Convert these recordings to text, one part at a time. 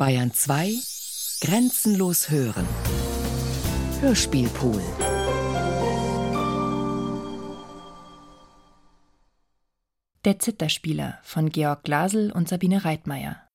Bayern 2 Grenzenlos hören. Hörspielpool. Der Zitterspieler von Georg Glasel und Sabine Reitmeier.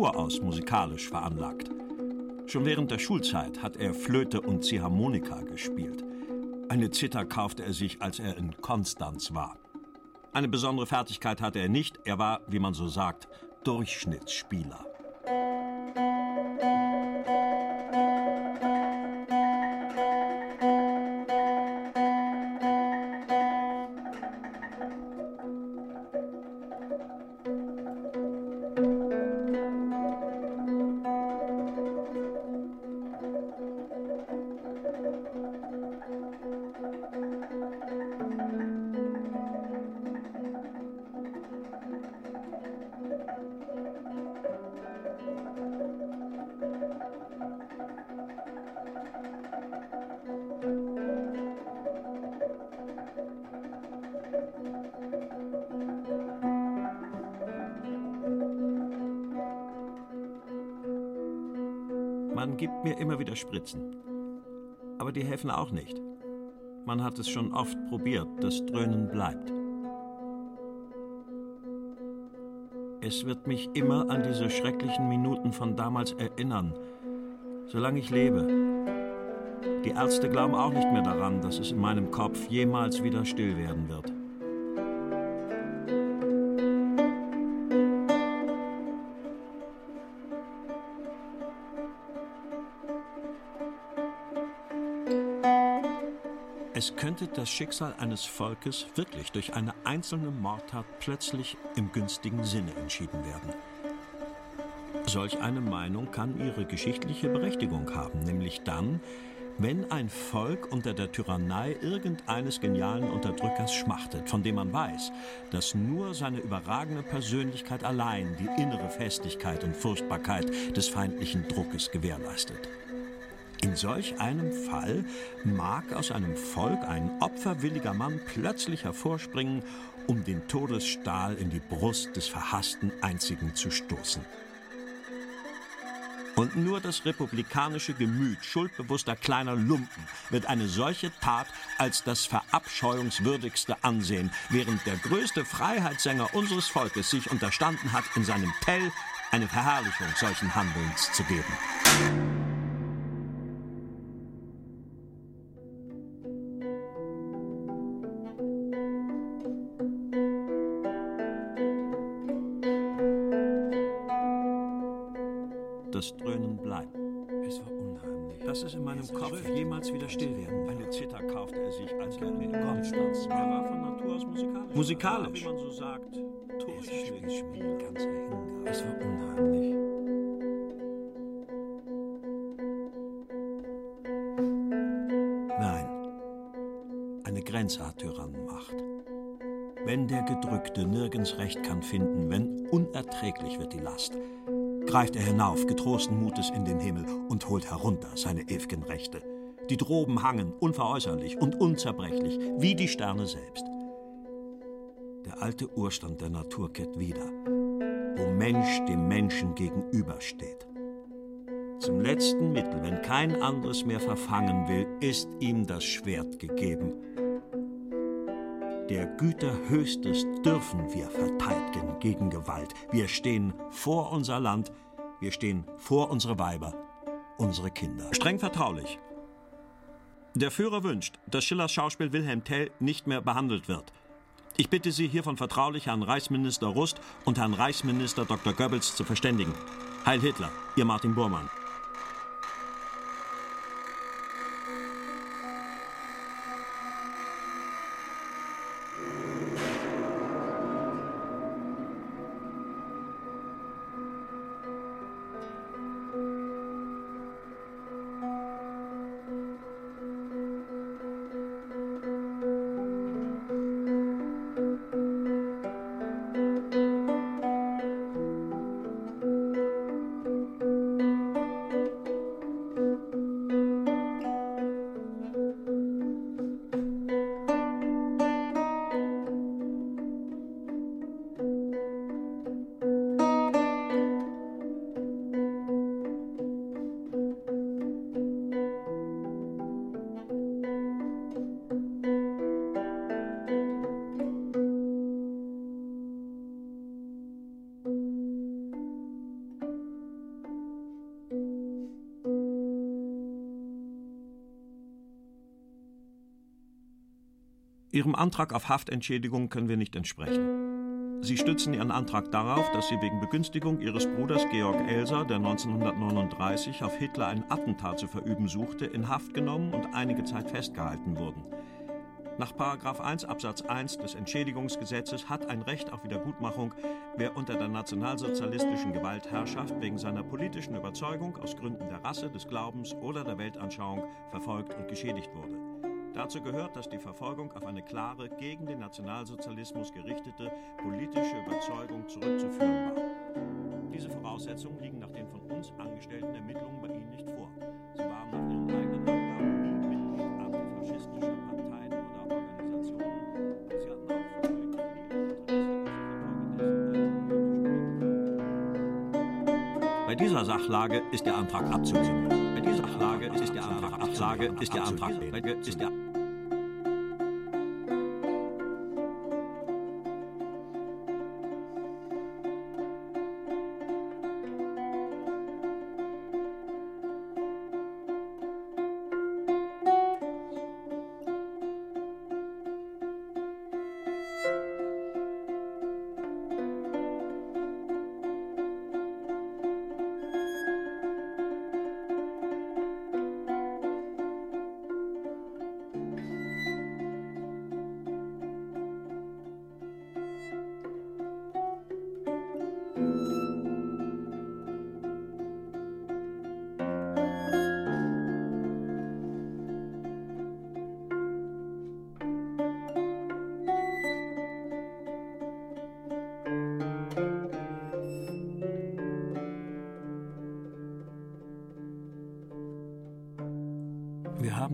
Natur aus musikalisch veranlagt. Schon während der Schulzeit hat er Flöte und Ziehharmonika gespielt. Eine Zither kaufte er sich, als er in Konstanz war. Eine besondere Fertigkeit hatte er nicht, er war, wie man so sagt, Durchschnittsspieler. Gibt mir immer wieder Spritzen. Aber die helfen auch nicht. Man hat es schon oft probiert, das Dröhnen bleibt. Es wird mich immer an diese schrecklichen Minuten von damals erinnern, solange ich lebe. Die Ärzte glauben auch nicht mehr daran, dass es in meinem Kopf jemals wieder still werden wird. Könnte das Schicksal eines Volkes wirklich durch eine einzelne Mordtat plötzlich im günstigen Sinne entschieden werden. Solch eine Meinung kann ihre geschichtliche Berechtigung haben, nämlich dann, wenn ein Volk unter der Tyrannei irgendeines genialen Unterdrückers schmachtet, von dem man weiß, dass nur seine überragende Persönlichkeit allein die innere Festigkeit und Furchtbarkeit des feindlichen Druckes gewährleistet. In solch einem Fall mag aus einem Volk ein opferwilliger Mann plötzlich hervorspringen, um den Todesstahl in die Brust des verhassten Einzigen zu stoßen. Und nur das republikanische Gemüt schuldbewusster kleiner Lumpen wird eine solche Tat als das verabscheuungswürdigste ansehen, während der größte Freiheitssänger unseres Volkes sich unterstanden hat, in seinem Tell eine Verherrlichung solchen Handelns zu geben. Es in meinem Kopf jemals wieder still werden Eine Zither kaufte er sich, als er in Konstanz Er war von Natur aus musikalisch. Musikalisch. Wie man so sagt. Durchschnittsspiel, ganz Hingabe. Es war unheimlich. Nein, eine Grenzart Tyrannenmacht. Wenn der Gedrückte nirgends Recht kann finden, wenn unerträglich wird die Last, greift er hinauf, getrosten Mutes in den Himmel und holt herunter seine ew'gen Rechte, die droben hangen, unveräußerlich und unzerbrechlich, wie die Sterne selbst. Der alte Urstand der Natur kehrt wieder, wo Mensch dem Menschen gegenübersteht. Zum letzten Mittel, wenn kein anderes mehr verfangen will, ist ihm das Schwert gegeben. Der Güter Höchstes dürfen wir verteidigen gegen Gewalt. Wir stehen vor unser Land, wir stehen vor unsere Weiber, unsere Kinder. Streng vertraulich. Der Führer wünscht, dass Schillers Schauspiel Wilhelm Tell nicht mehr behandelt wird. Ich bitte Sie hiervon vertraulich Herrn Reichsminister Rust und Herrn Reichsminister Dr. Goebbels zu verständigen. Heil Hitler, Ihr Martin Bormann. Ihrem Antrag auf Haftentschädigung können wir nicht entsprechen. Sie stützen Ihren Antrag darauf, dass Sie wegen Begünstigung Ihres Bruders Georg Elser, der 1939 auf Hitler ein Attentat zu verüben suchte, in Haft genommen und einige Zeit festgehalten wurden. Nach 1 Absatz 1 des Entschädigungsgesetzes hat ein Recht auf Wiedergutmachung, wer unter der nationalsozialistischen Gewaltherrschaft wegen seiner politischen Überzeugung aus Gründen der Rasse, des Glaubens oder der Weltanschauung verfolgt und geschädigt wurde. Dazu gehört, dass die Verfolgung auf eine klare, gegen den Nationalsozialismus gerichtete politische Überzeugung zurückzuführen war. Diese Voraussetzungen liegen nach den von uns angestellten Ermittlungen bei Ihnen nicht vor. Sie waren nach Ihren eigenen Angaben nie Mitglied antifaschistischer Parteien oder Organisationen. Sie hatten auch für Ihr Bei dieser Sachlage ist der Antrag abzulehnen. Bei dieser Sachlage ist der Antrag Absage ist der Antrag ist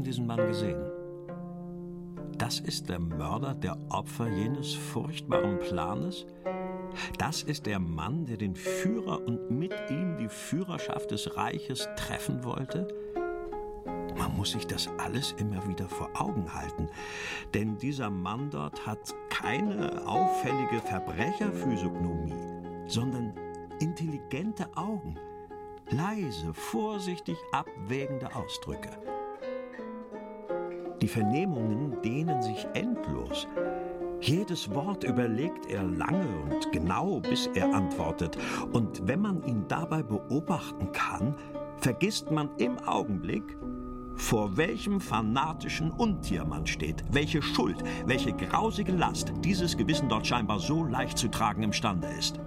diesen Mann gesehen. Das ist der Mörder der Opfer jenes furchtbaren Planes? Das ist der Mann, der den Führer und mit ihm die Führerschaft des Reiches treffen wollte? Man muss sich das alles immer wieder vor Augen halten, denn dieser Mann dort hat keine auffällige Verbrecherphysiognomie, sondern intelligente Augen, leise, vorsichtig abwägende Ausdrücke. Die Vernehmungen dehnen sich endlos. Jedes Wort überlegt er lange und genau, bis er antwortet. Und wenn man ihn dabei beobachten kann, vergisst man im Augenblick, vor welchem fanatischen Untier man steht, welche Schuld, welche grausige Last dieses Gewissen dort scheinbar so leicht zu tragen imstande ist.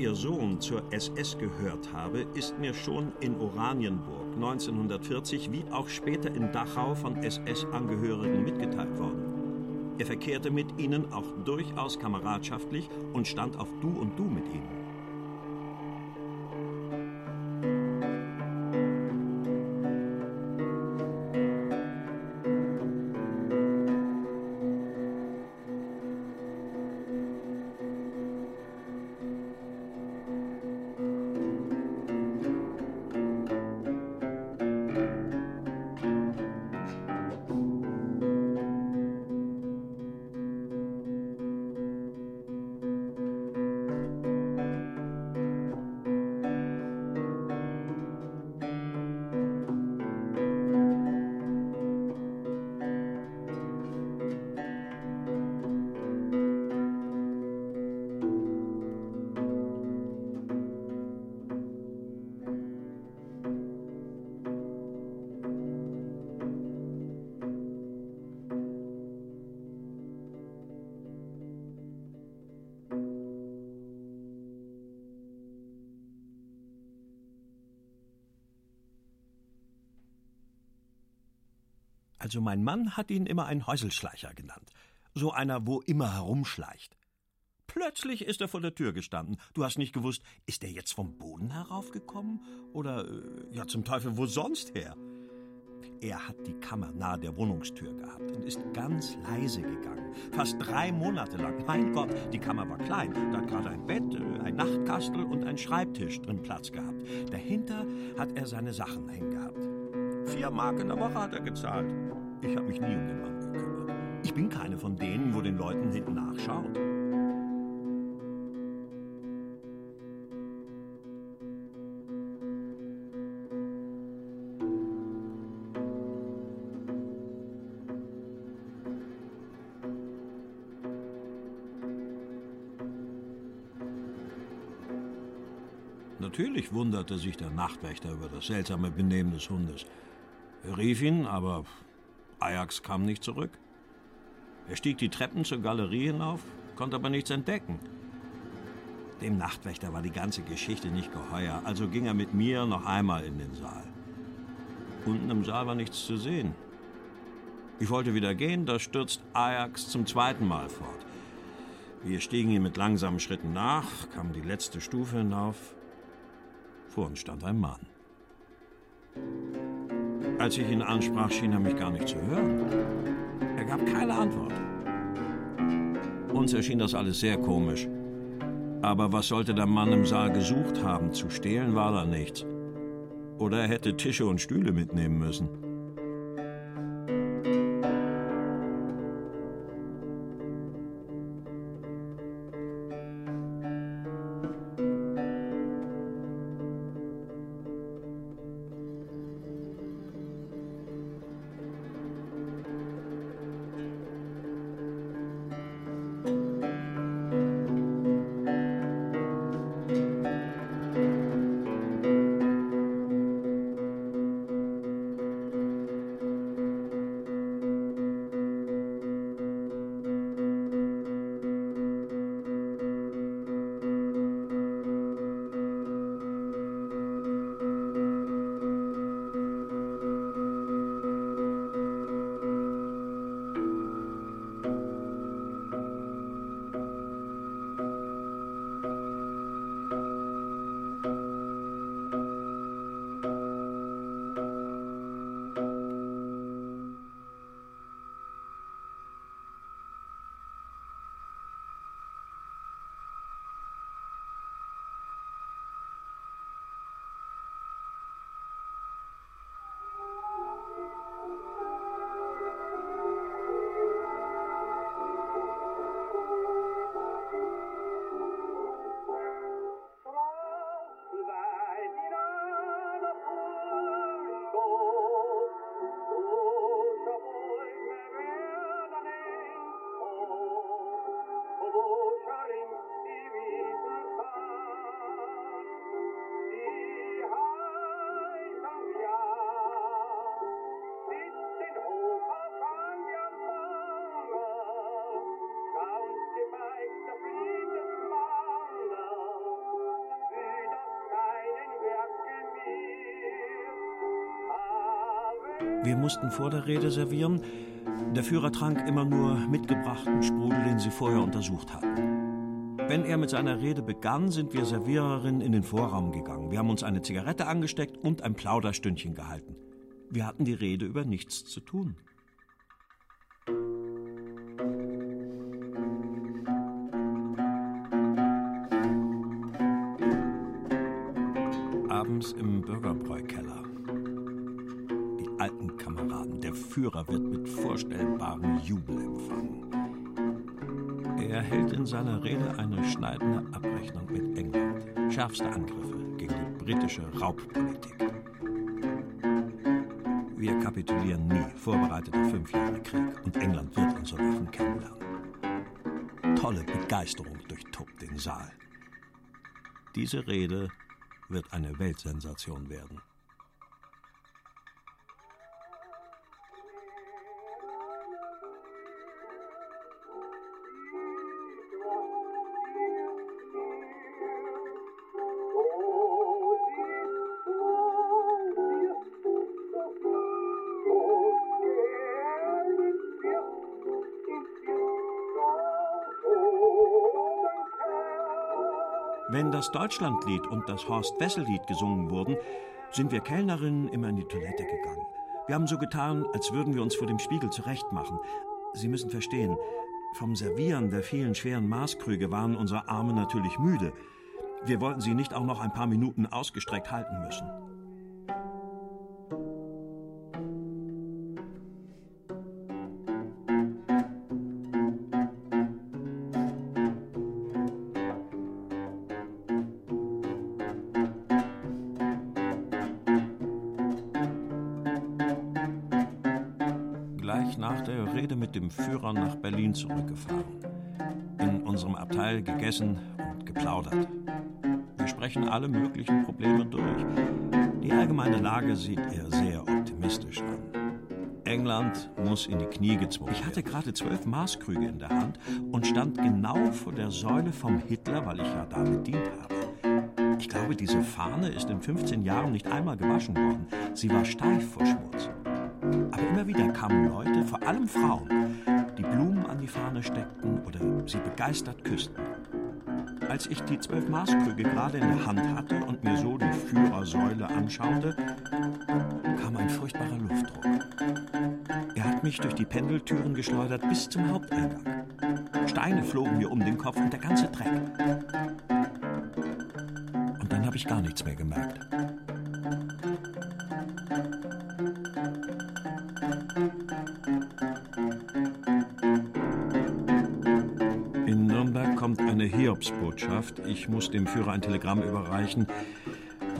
Ihr Sohn zur SS gehört habe, ist mir schon in Oranienburg 1940 wie auch später in Dachau von SS-Angehörigen mitgeteilt worden. Er verkehrte mit ihnen auch durchaus kameradschaftlich und stand auf Du und Du mit ihnen. Also mein Mann hat ihn immer einen Häuselschleicher genannt. So einer, wo immer herumschleicht. Plötzlich ist er vor der Tür gestanden. Du hast nicht gewusst, ist er jetzt vom Boden heraufgekommen? Oder, äh, ja, zum Teufel, wo sonst her? Er hat die Kammer nahe der Wohnungstür gehabt und ist ganz leise gegangen. Fast drei Monate lang. Mein Gott, die Kammer war klein. Da hat gerade ein Bett, äh, ein Nachtkastel und ein Schreibtisch drin Platz gehabt. Dahinter hat er seine Sachen hängen gehabt. In der Woche hat er gezahlt. Ich habe mich nie um den Mann gekümmert. Ich bin keine von denen, wo den Leuten hinten nachschaut. Natürlich wunderte sich der Nachtwächter über das seltsame Benehmen des Hundes. Rief ihn, aber Ajax kam nicht zurück. Er stieg die Treppen zur Galerie hinauf, konnte aber nichts entdecken. Dem Nachtwächter war die ganze Geschichte nicht geheuer, also ging er mit mir noch einmal in den Saal. Unten im Saal war nichts zu sehen. Ich wollte wieder gehen, da stürzt Ajax zum zweiten Mal fort. Wir stiegen ihm mit langsamen Schritten nach, kamen die letzte Stufe hinauf. Vor uns stand ein Mann. Als ich ihn ansprach, schien er mich gar nicht zu hören. Er gab keine Antwort. Uns erschien das alles sehr komisch. Aber was sollte der Mann im Saal gesucht haben? Zu stehlen war da nichts. Oder er hätte Tische und Stühle mitnehmen müssen. Wir mussten vor der Rede servieren. Der Führer trank immer nur mitgebrachten Sprudel, den sie vorher untersucht hatten. Wenn er mit seiner Rede begann, sind wir Serviererinnen in den Vorraum gegangen. Wir haben uns eine Zigarette angesteckt und ein Plauderstündchen gehalten. Wir hatten die Rede über nichts zu tun. Führer wird mit vorstellbarem Jubel empfangen. Er hält in seiner Rede eine schneidende Abrechnung mit England. Schärfste Angriffe gegen die britische Raubpolitik. Wir kapitulieren nie, vorbereitet auf fünf Jahre Krieg. Und England wird unsere Waffen kennenlernen. Tolle Begeisterung durchtobt den Saal. Diese Rede wird eine Weltsensation werden. Das Deutschlandlied und das Horst-Wessel-Lied gesungen wurden, sind wir Kellnerinnen immer in die Toilette gegangen. Wir haben so getan, als würden wir uns vor dem Spiegel zurechtmachen. Sie müssen verstehen, vom Servieren der vielen schweren Maßkrüge waren unsere Arme natürlich müde. Wir wollten sie nicht auch noch ein paar Minuten ausgestreckt halten müssen. Dem Führer nach Berlin zurückgefahren. In unserem Abteil gegessen und geplaudert. Wir sprechen alle möglichen Probleme durch. Die allgemeine Lage sieht er sehr optimistisch an. England muss in die Knie gezwungen Ich hatte gerade zwölf Maßkrüge in der Hand und stand genau vor der Säule vom Hitler, weil ich ja da bedient habe. Ich glaube, diese Fahne ist in 15 Jahren nicht einmal gewaschen worden. Sie war steif vor Schmutz. Aber immer wieder kamen Leute, vor allem Frauen, die Blumen an die Fahne steckten oder sie begeistert küssten. Als ich die zwölf Maßkrüge gerade in der Hand hatte und mir so die Führersäule anschaute, kam ein furchtbarer Luftdruck. Er hat mich durch die Pendeltüren geschleudert bis zum Haupteingang. Steine flogen mir um den Kopf und der ganze Dreck. Und dann habe ich gar nichts mehr gemerkt. Hiobsbotschaft. Ich muss dem Führer ein Telegramm überreichen,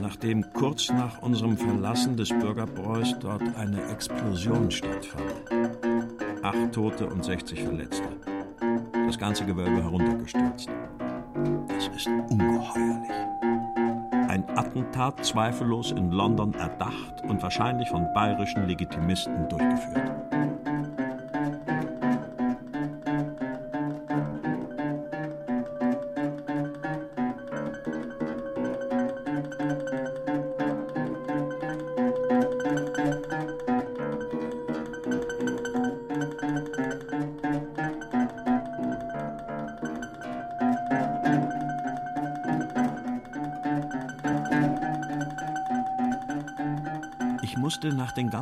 nachdem kurz nach unserem Verlassen des Bürgerbräus dort eine Explosion stattfand. Acht Tote und 60 Verletzte. Das ganze Gewölbe heruntergestürzt. Das ist ungeheuerlich. Ein Attentat zweifellos in London erdacht und wahrscheinlich von bayerischen Legitimisten durchgeführt.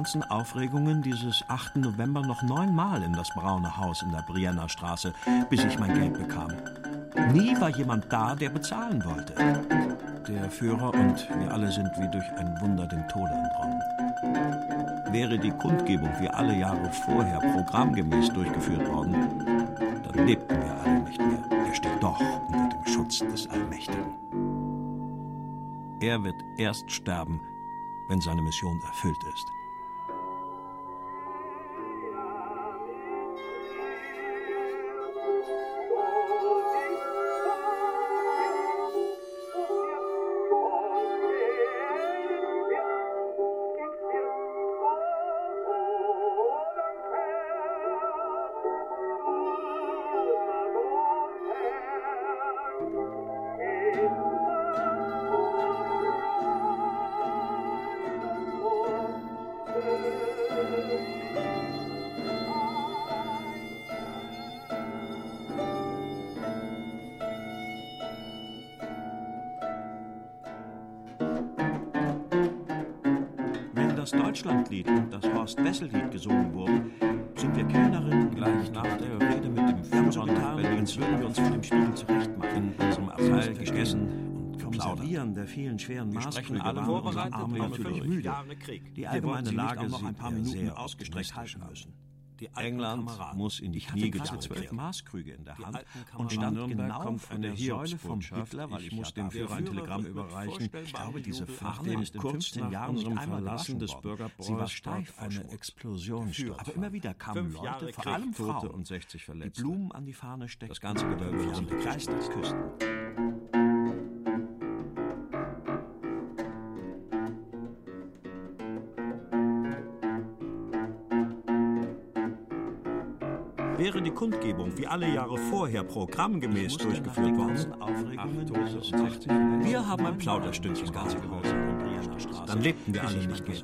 Ganzen Aufregungen dieses 8. November noch neunmal in das braune Haus in der Brienner Straße, bis ich mein Geld bekam. Nie war jemand da, der bezahlen wollte. Der Führer und wir alle sind wie durch ein Wunder dem Tode entronnen. Wäre die Kundgebung wie alle Jahre vorher programmgemäß durchgeführt worden, dann lebten wir alle nicht mehr. Er steht doch unter dem Schutz des Allmächtigen. Er wird erst sterben, wenn seine Mission erfüllt ist. Vielen schweren Maßkrüge alle vorbereitet Arme natürlich müde. Jahre Krieg. Die allgemeine Lage nicht auch noch ein paar Minuten sehr ausgestreckt halten müssen. Die England Kameraden. muss in die Knie zwölf werden. Maßkrüge in der Die Hand und stand genau kommt eine der Hiobsbotschaft. Hitler, weil ich Ich muss dem Führer ein Telegramm überreichen. Ich glaube, diese Fahne ist in Kurz 15 nach Jahren unserem unserem Verlassen des Bürgerbräus Sie war steif eine. Explosion. Aber immer wieder kamen Fünf Leute, vor allem Frauen, und 60 die Verletzte. Blumen an die Fahne steckten. Das ganze Gewölbe sie begeistert küssten. Kundgebung wie alle Jahre vorher programmgemäß durchgeführt worden, wir haben ein Plauderstündchen gehabt. Dann lebten wir alle nicht mehr.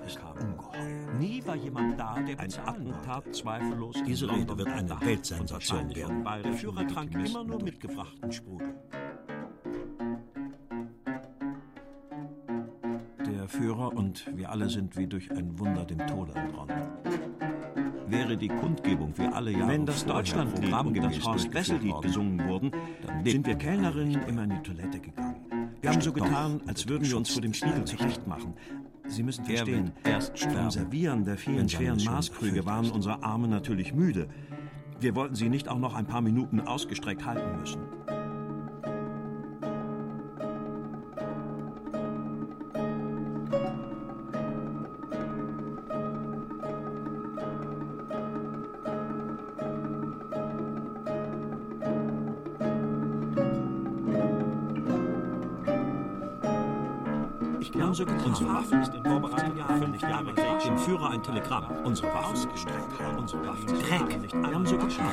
Nie war jemand da, der ein Attentat zweifellos. Diese Rede wird eine Weltsensation werden. Der Führer trank immer nur mitgebrachten Sprudel. Der Führer und wir alle sind wie durch ein Wunder dem Tode entronnen. Wäre die Kundgebung wie alle Jahre Wenn das Deutschlandlied und das Horst-Wessel-Lied gesungen wurden, dann sind wir Kellnerinnen immer in die Toilette gegangen. Wir haben so getan, als würden wir uns vor dem Spiegel zurechtmachen. Sie müssen verstehen, erst beim Servieren der vielen schweren Maßkrüge waren unsere Arme natürlich müde. Wir wollten sie nicht auch noch ein paar Minuten ausgestreckt halten müssen. Haben so getan. Unsere Waffen ist in Vorbereitung auf fünf Jahre. Dem Führer ein Telegramm. Unsere Waffen. Ausgestreckt halten. Unsere Waffen. Dreck. Wir haben so getan.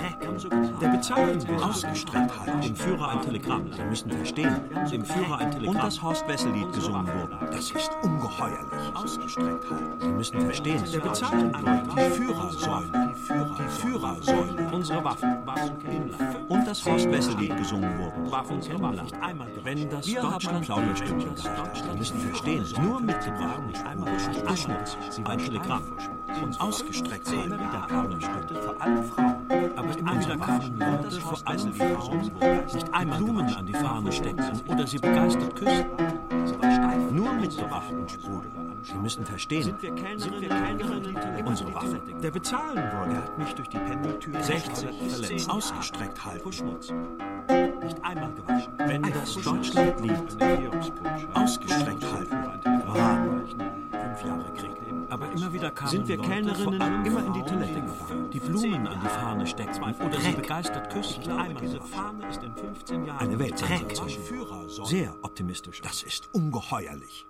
Wir. Der bezahlen will. Ausgestreckt halten. Dem Führer ein Telegramm. Sie müssen verstehen. Dem Führer ein Telegramm. Und das Horst-Wessel-Lied gesungen wurde. Das ist ungeheuerlich. Ausgestreckt halten. Sie müssen verstehen. Der bezahlen will. Die Führer sollen. Die Führer. Die Führer sollen. Unsere Waffen. Waffenhändler. Und das Horst-Wessel-Lied gesungen wurde. Waffenhändler. Wenn das Deutschland Plauderstündchen gehabt. Sie müssen verstehen. Nur mitgebracht. Nicht einmal Aschmutz. Sie waren Telegramm. Und ausgestreckt halten. wieder Plauderstücke. Vor allem Frauen. Aber immer wieder kamen Leute, vor allem Frauen, nicht einmal Blumen an die Fahne steckten oder sie begeistert küssten. Nur mitgebrachten Sprudel. Sie müssen verstehen. Sind wir Kellnerinnen? Unsere Waffe. Der bezahlen wollte. Er hat mich durch die Pendeltür 60 verletzt. Ausgestreckt halten. Schmutz. Nicht einmal gewaschen. Wenn das Deutschland liebt. Ausgestreckt halten. Rahmen. Fünf Jahre Krieg. Aber immer wieder kamen Sind wir Leute, Kellnerinnen immer in die Toilette gegangen. Die Blumen an die Fahne steckten oder sie begeistert küssten. Einmal diese Fahne ist in 15 Jahren eine Weltsensation. Sehr optimistisch. Das ist ungeheuerlich.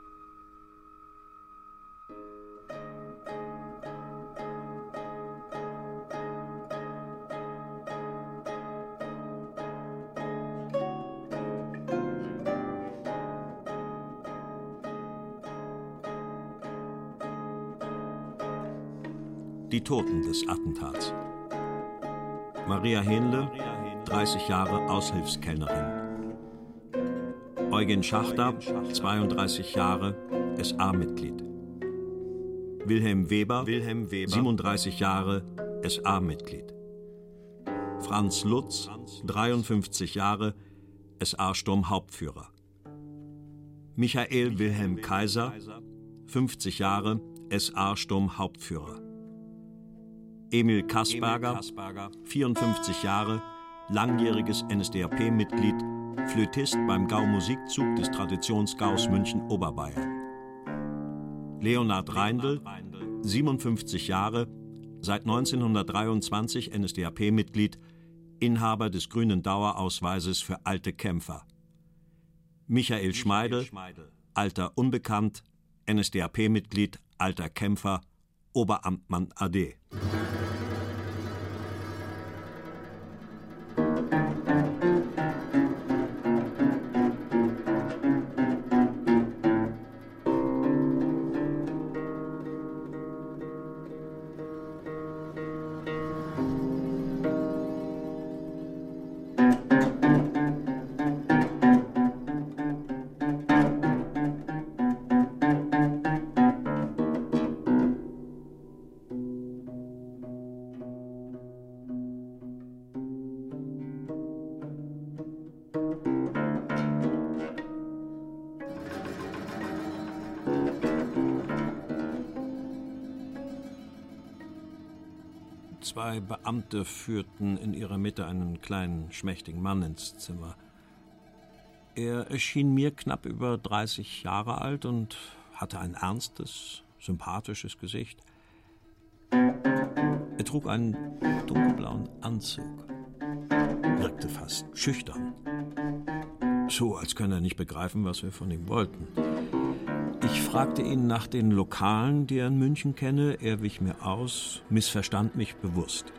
Die Toten des Attentats. Maria Hähnle, 30 Jahre Aushilfskellnerin. Eugen Schachter, 32 Jahre, SA-Mitglied. Wilhelm Weber, Wilhelm Weber, 37 Jahre, SA-Mitglied. Franz Lutz, 53 Jahre, SA-Sturmhauptführer. Michael Wilhelm Kaiser, 50 Jahre, SA-Sturmhauptführer. Emil Kasperger, 54 Jahre, langjähriges NSDAP-Mitglied, Flötist beim Gau-Musikzug des Traditionsgaus München-Oberbayern. Leonhard Reindl, 57 Jahre, seit 1923 NSDAP-Mitglied, Inhaber des grünen Dauerausweises für alte Kämpfer. Michael Schmeidel, Alter unbekannt, NSDAP-Mitglied, alter Kämpfer, Oberamtmann AD. Zwei Beamte führten in ihrer Mitte einen kleinen, schmächtigen Mann ins Zimmer. Er erschien mir knapp über 30 Jahre alt und hatte ein ernstes, sympathisches Gesicht. Er trug einen dunkelblauen Anzug, wirkte fast schüchtern, so als könne er nicht begreifen, was wir von ihm wollten. Ich fragte ihn nach den Lokalen, die er in München kenne. Er wich mir aus, missverstand mich bewusst.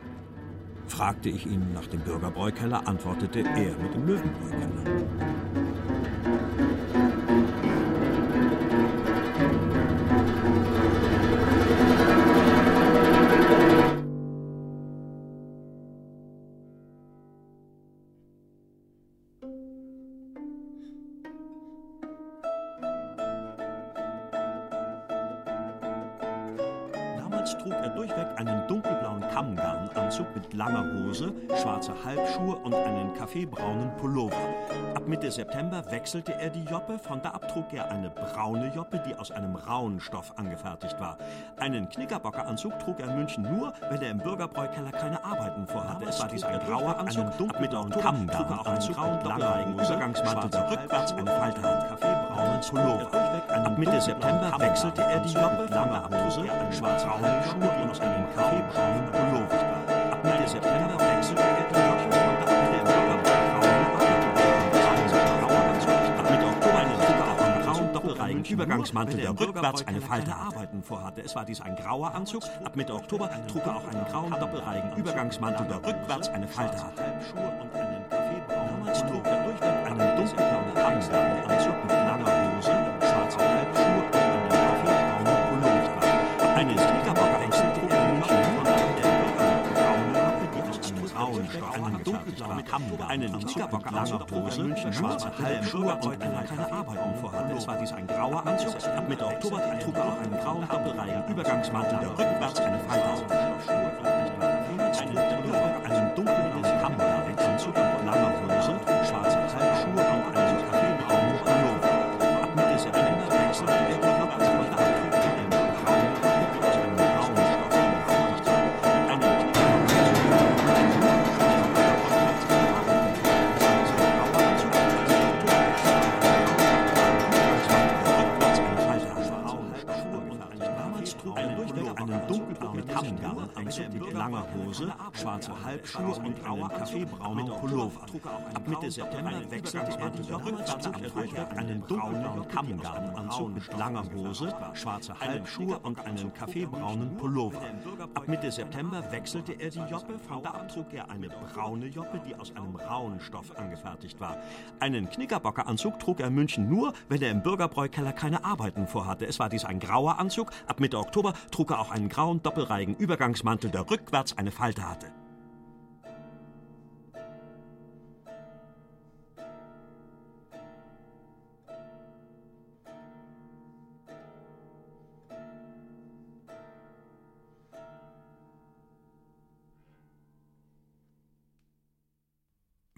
Fragte ich ihn nach dem Bürgerbräukeller, antwortete er mit dem Löwenbräukeller. Wechselte er die Joppe, von da ab trug er eine braune Joppe, die aus einem rauen Stoff angefertigt war. Einen Knickerbockeranzug trug er in München nur, wenn er im Bürgerbräukeller keine Arbeiten vorhatte. Es war dies ein grauer Anzug, ab Mitte Oktober trug er auch einen grauen doppelreigen Übergangsmantel, der rückwärts eine Falte hat, kaffeebraunen Pullover. Ab Mitte September wechselte er die Joppe, Hose, schwarze Halbschuhe und einen kaffeebraunen Pullover. Ab doppelreigen Übergangsmantel, der rückwärts eine Falte Arbeiten vorhatte. Es war dies ein grauer Anzug. Ab Mitte Oktober trug er auch einen grauen doppelreigen Übergangsmantel, der rückwärts eine Falte hatte. Damals trug er durchweg Kamm, einen Knickerbocker langer Hose, schwarze Halbschuhe und eine keine Arbeiten vorhatte. Es war dies ein grauer Anzug. Ab Mitte Oktober trug er auch einen grauen doppelreihen Übergangsmantel, der rückwärts eine Falte Kammgarnanzug mit langer Hose, schwarze Halbschuhe und einen kaffeebraunen Pullover. Ab Mitte September wechselte er die rückwärts am Freitag einen dunkelblauen Kammgarnanzug mit langer Hose, schwarze Halbschuhe und einen kaffeebraunen Pullover. Ab Mitte September wechselte er die Joppe, von da trug er eine braune Joppe, die aus einem rauen Stoff angefertigt war. Einen Knickerbockeranzug trug er in München nur, wenn er im Bürgerbräukeller keine Arbeiten vorhatte. Es war dies ein grauer Anzug. Ab Mitte Oktober trug er auch einen grauen doppelreigen Übergangsmantel, der rückwärts eine Falte hatte.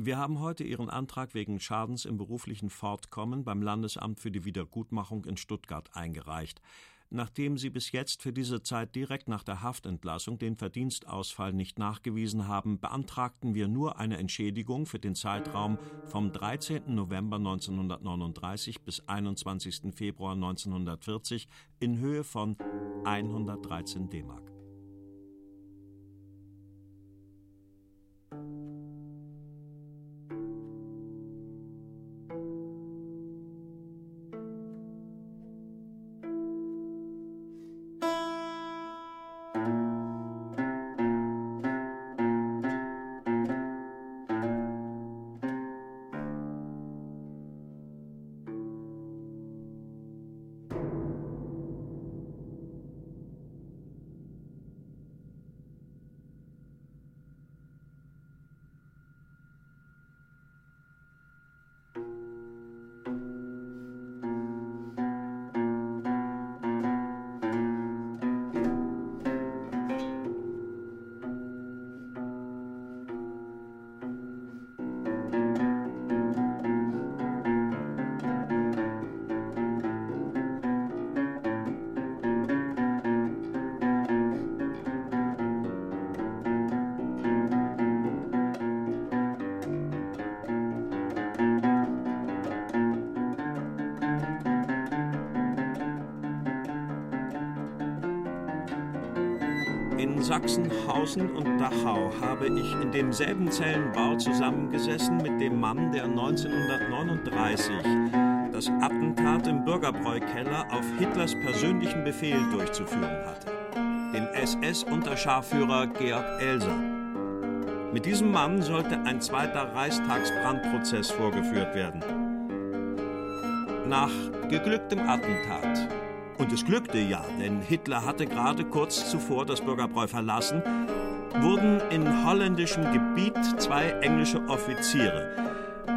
Wir haben heute Ihren Antrag wegen Schadens im beruflichen Fortkommen beim Landesamt für die Wiedergutmachung in Stuttgart eingereicht. Nachdem Sie bis jetzt für diese Zeit direkt nach der Haftentlassung den Verdienstausfall nicht nachgewiesen haben, beantragten wir nur eine Entschädigung für den Zeitraum vom 13. November 1939 bis 21. Februar 1940 in Höhe von 113 D-Mark. Sachsenhausen und Dachau habe ich in demselben Zellenbau zusammengesessen mit dem Mann, der 1939 das Attentat im Bürgerbräukeller auf Hitlers persönlichen Befehl durchzuführen hatte, dem SS-Unterscharführer Georg Elser. Mit diesem Mann sollte ein zweiter Reichstagsbrandprozess vorgeführt werden. Nach geglücktem Attentat und es glückte ja, denn Hitler hatte gerade kurz zuvor das Bürgerbräu verlassen, wurden in holländischem Gebiet zwei englische Offiziere,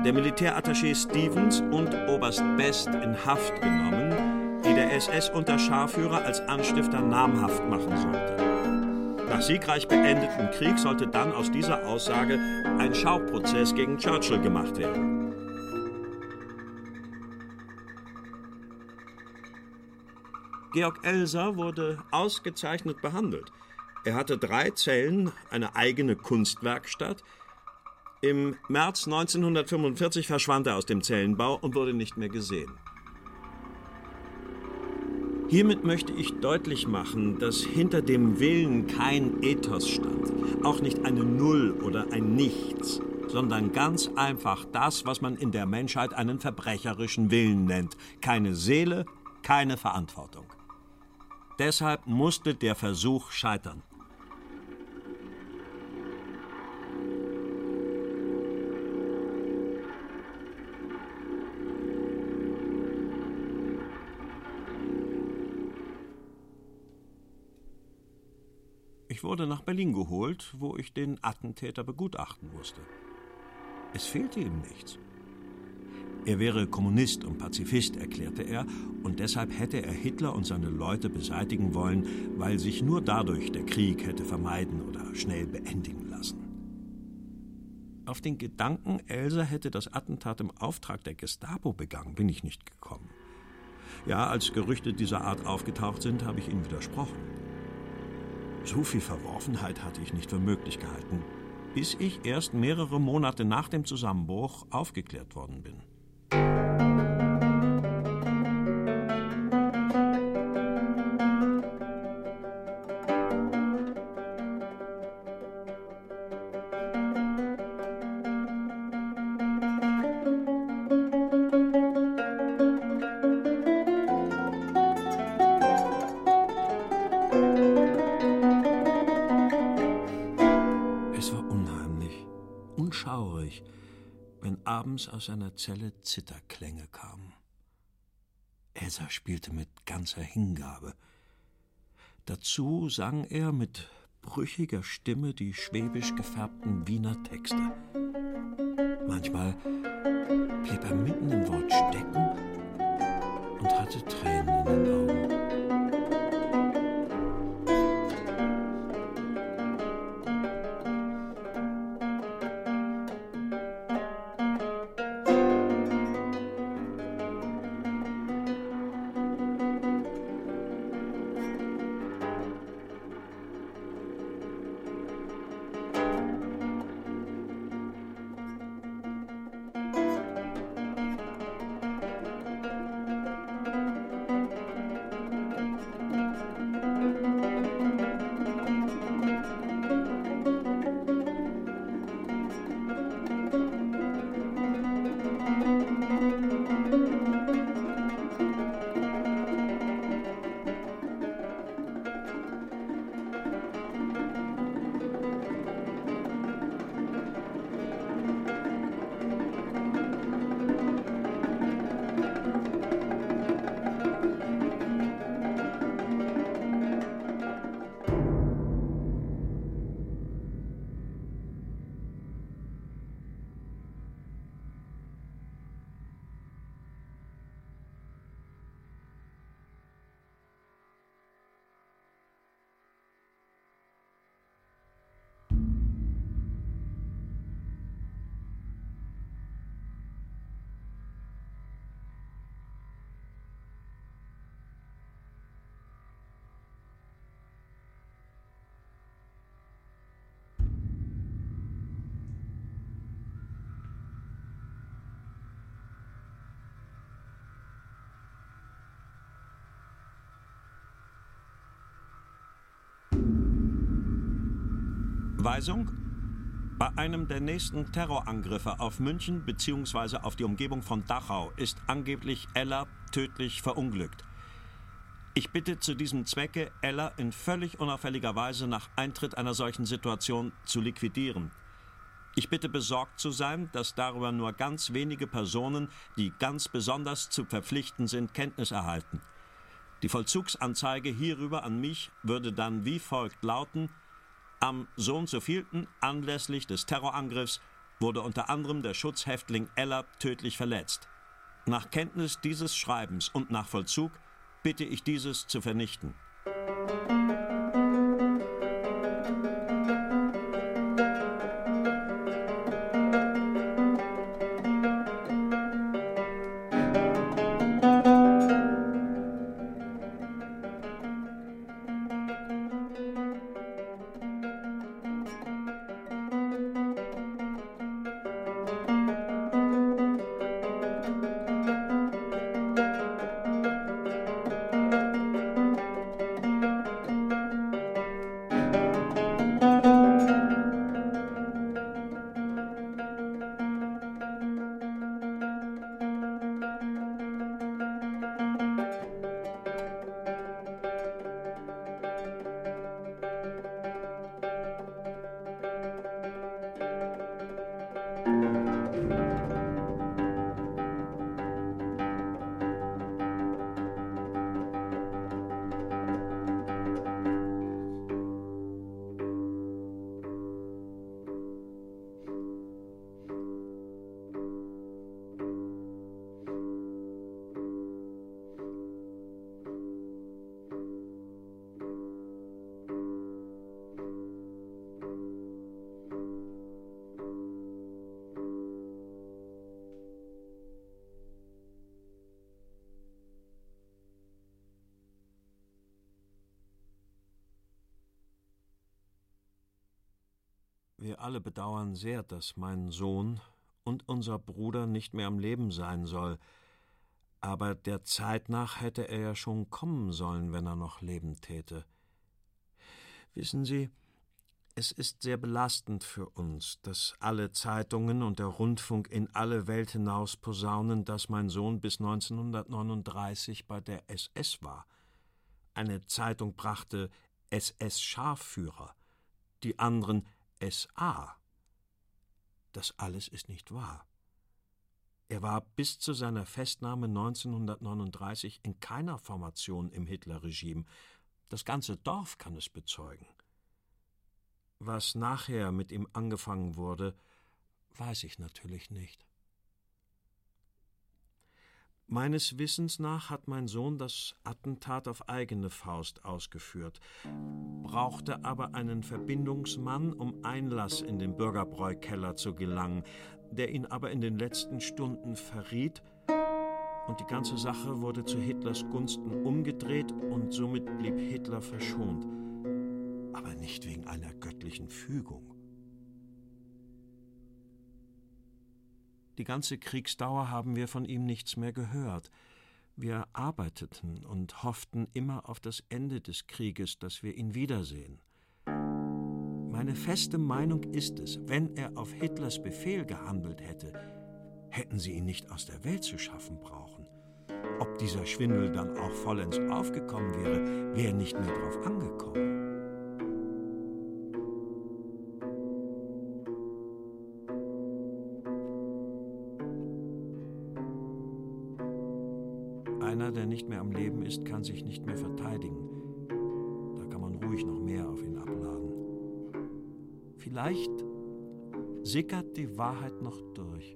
der Militärattaché Stevens und Oberst Best, in Haft genommen, die der SS-Unterscharführer als Anstifter namhaft machen sollte. Nach siegreich beendetem Krieg sollte dann aus dieser Aussage ein Schauprozess gegen Churchill gemacht werden. Georg Elser wurde ausgezeichnet behandelt. Er hatte drei Zellen, eine eigene Kunstwerkstatt. Im März 1945 verschwand er aus dem Zellenbau und wurde nicht mehr gesehen. Hiermit möchte ich deutlich machen, dass hinter dem Willen kein Ethos stand, auch nicht eine Null oder ein Nichts, sondern ganz einfach das, was man in der Menschheit einen verbrecherischen Willen nennt. Keine Seele, keine Verantwortung. Deshalb musste der Versuch scheitern. Ich wurde nach Berlin geholt, wo ich den Attentäter begutachten musste. Es fehlte ihm nichts. Er wäre Kommunist und Pazifist, erklärte er, und deshalb hätte er Hitler und seine Leute beseitigen wollen, weil sich nur dadurch der Krieg hätte vermeiden oder schnell beendigen lassen. Auf den Gedanken, Elsa hätte das Attentat im Auftrag der Gestapo begangen, bin ich nicht gekommen. Ja, als Gerüchte dieser Art aufgetaucht sind, habe ich ihnen widersprochen. So viel Verworfenheit hatte ich nicht für möglich gehalten, bis ich erst mehrere Monate nach dem Zusammenbruch aufgeklärt worden bin. Zelle Zitterklänge kamen. Elsa spielte mit ganzer Hingabe. Dazu sang er mit brüchiger Stimme die schwäbisch gefärbten Wiener Texte. Manchmal blieb er mitten im Wort stecken und hatte Tränen in den Augen. Weisung? Bei einem der nächsten Terrorangriffe auf München bzw. auf die Umgebung von Dachau ist angeblich Ella tödlich verunglückt. Ich bitte zu diesem Zwecke, Ella in völlig unauffälliger Weise nach Eintritt einer solchen Situation zu liquidieren. Ich bitte besorgt zu sein, dass darüber nur ganz wenige Personen, die ganz besonders zu verpflichten sind, Kenntnis erhalten. Die Vollzugsanzeige hierüber an mich würde dann wie folgt lauten: Am so und so vielten anlässlich des Terrorangriffs wurde unter anderem der Schutzhäftling Eller tödlich verletzt. Nach Kenntnis dieses Schreibens und nach Vollzug bitte ich dieses zu vernichten. Wir alle bedauern sehr, dass mein Sohn und unser Bruder nicht mehr am Leben sein soll, aber der Zeit nach hätte er ja schon kommen sollen, wenn er noch leben täte. Wissen Sie, es ist sehr belastend für uns, dass alle Zeitungen und der Rundfunk in alle Welt hinaus posaunen, dass mein Sohn bis 1939 bei der SS war. Eine Zeitung brachte SS-Scharführer, die anderen SA. Das alles ist nicht wahr. Er war bis zu seiner Festnahme 1939 in keiner Formation im Hitlerregime. Das ganze Dorf kann es bezeugen. Was nachher mit ihm angefangen wurde, weiß ich natürlich nicht. Meines Wissens nach hat mein Sohn das Attentat auf eigene Faust ausgeführt, brauchte aber einen Verbindungsmann, um Einlass in den Bürgerbräukeller zu gelangen, der ihn aber in den letzten Stunden verriet, und die ganze Sache wurde zu Hitlers Gunsten umgedreht und somit blieb Hitler verschont, aber nicht wegen einer göttlichen Fügung. Die ganze Kriegsdauer haben wir von ihm nichts mehr gehört. Wir arbeiteten und hofften immer auf das Ende des Krieges, dass wir ihn wiedersehen. Meine feste Meinung ist es, wenn er auf Hitlers Befehl gehandelt hätte, hätten sie ihn nicht aus der Welt zu schaffen brauchen. Ob dieser Schwindel dann auch vollends aufgekommen wäre, wäre nicht mehr drauf angekommen. Sickert die Wahrheit noch durch.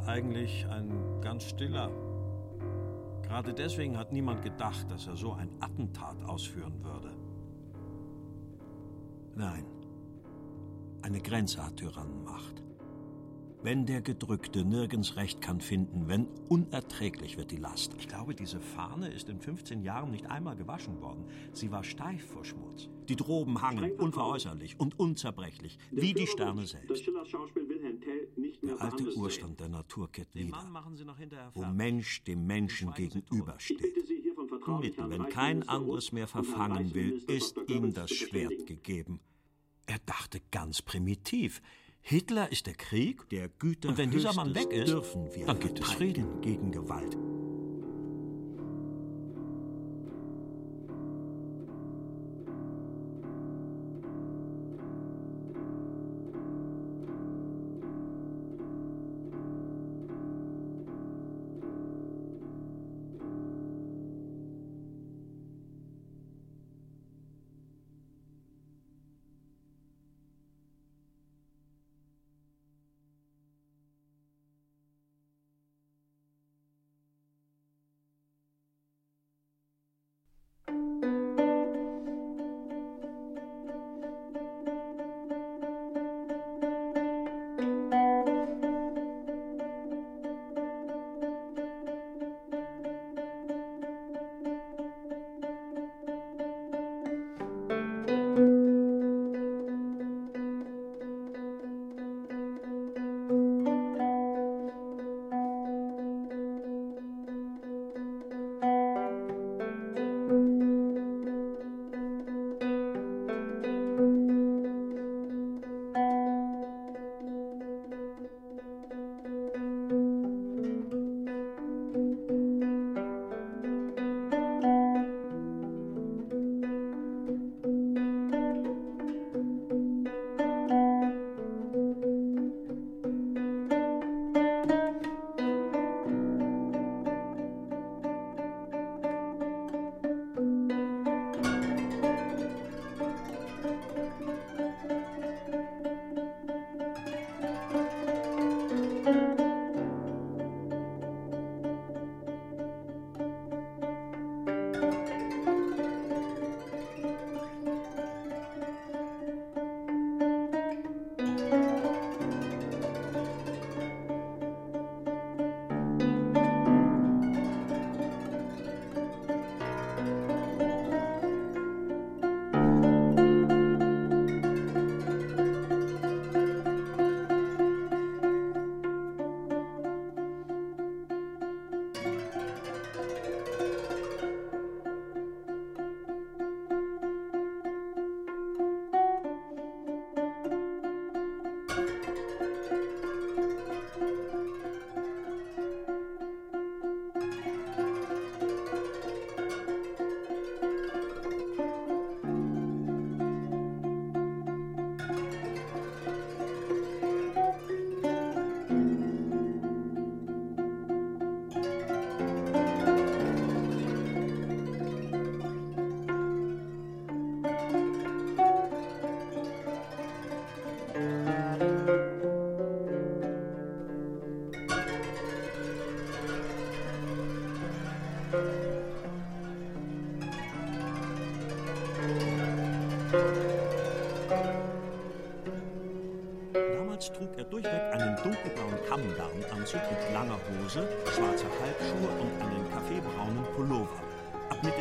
War eigentlich ein ganz stiller. Gerade deswegen hat niemand gedacht, dass er so ein Attentat ausführen würde. Nein, eine Grenze hat Tyrannenmacht. Wenn der Gedrückte nirgends Recht kann finden, wenn unerträglich wird die Last. Ich glaube, diese Fahne ist in 15 Jahren nicht einmal gewaschen worden. Sie war steif vor Schmutz. Die Droben hangen unveräußerlich und unzerbrechlich, wie die Sterne selbst. Der alte Urstand der Natur kehrt wieder, wo Mensch dem Menschen gegenübersteht. Mittel, wenn kein anderes mehr verfangen will, ist ihm das Schwert gegeben. Er dachte ganz primitiv. Hitler ist der Krieg, der Güter. Und wenn dieser Mann weg ist, dürfen wir dann gibt es Frieden gegen Gewalt.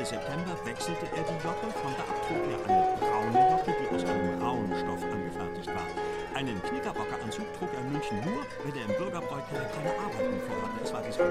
September wechselte er die Jocke, von da ab trug er eine braune Jocke, die aus einem rauen Stoff angefertigt war. Einen Knickerbockeranzug trug er in München nur, wenn er im Bürgerbräukeller keine Arbeiten vorhatte. Es war dies ein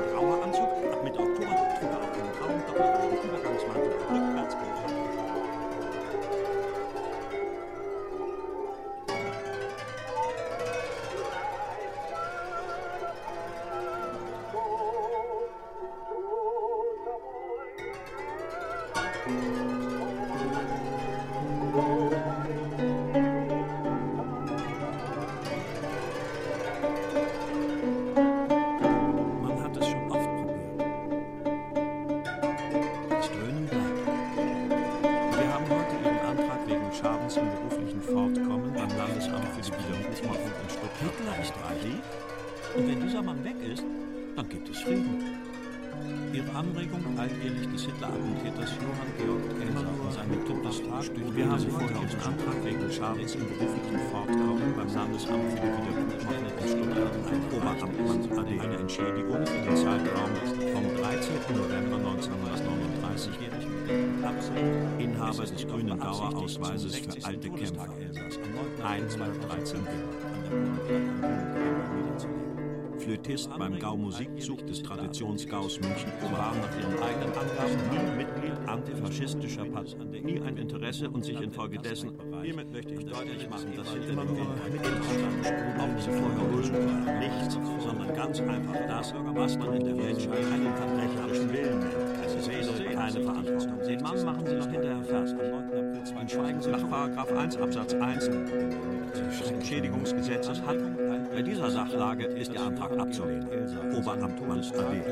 1 mal 13 Flötist beim Gau Musikzug des Traditionsgaus München, war nach ihren eigenen Angaben nie Mitglied antifaschistischer Partei, nie ein Interesse und sich infolgedessen, hiermit möchte ich deutlich machen, dass sie ob sie vorher ursprünglich nichts, sondern ganz einfach das, was man in der Menschheit einen verbrecherischen Willen nennt. Es ist also keine Verantwortung. Den Mann machen Sie noch hinterher fest. Dann schweigen Sie nach Paragraph 1 Absatz 1 des Entschädigungsgesetzes hat bei dieser Sachlage ist der Antrag abzulehnen. Oberamtmann AD.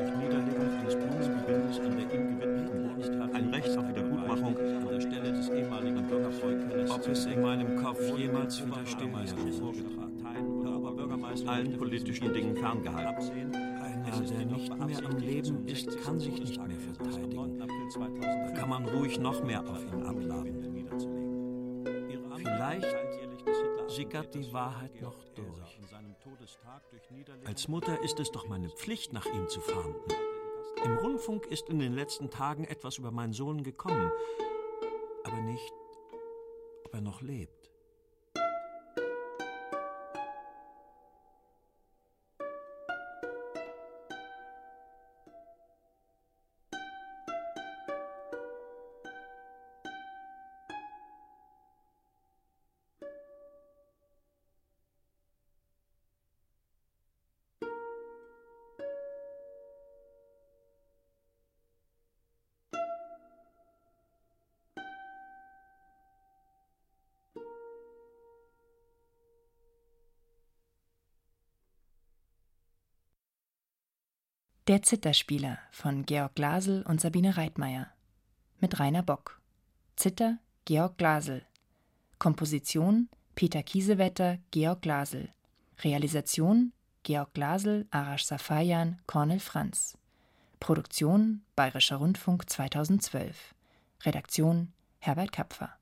Ein Recht auf Wiedergutmachung an der Stelle des ehemaligen Bürgerfreundes. Ob es in meinem Kopf jemals widerstehen allen politischen Dingen ferngehalten. Einer, der nicht mehr am Leben ist, kann sich nicht mehr verteidigen. Da kann man ruhig noch mehr auf ihn abladen. Vielleicht sickert die Wahrheit noch durch. Als Mutter ist es doch meine Pflicht, nach ihm zu fahnden. Im Rundfunk ist in den letzten Tagen etwas über meinen Sohn gekommen, aber nicht, ob er noch lebt. Der Zitterspieler von Georg Glasel und Sabine Reitmeier mit Rainer Bock. Zither Georg Glasel. Komposition Peter Kiesewetter, Georg Glasel. Realisation Georg Glasel, Arash Safayan, Cornel Franz. Produktion Bayerischer Rundfunk 2012. Redaktion Herbert Kapfer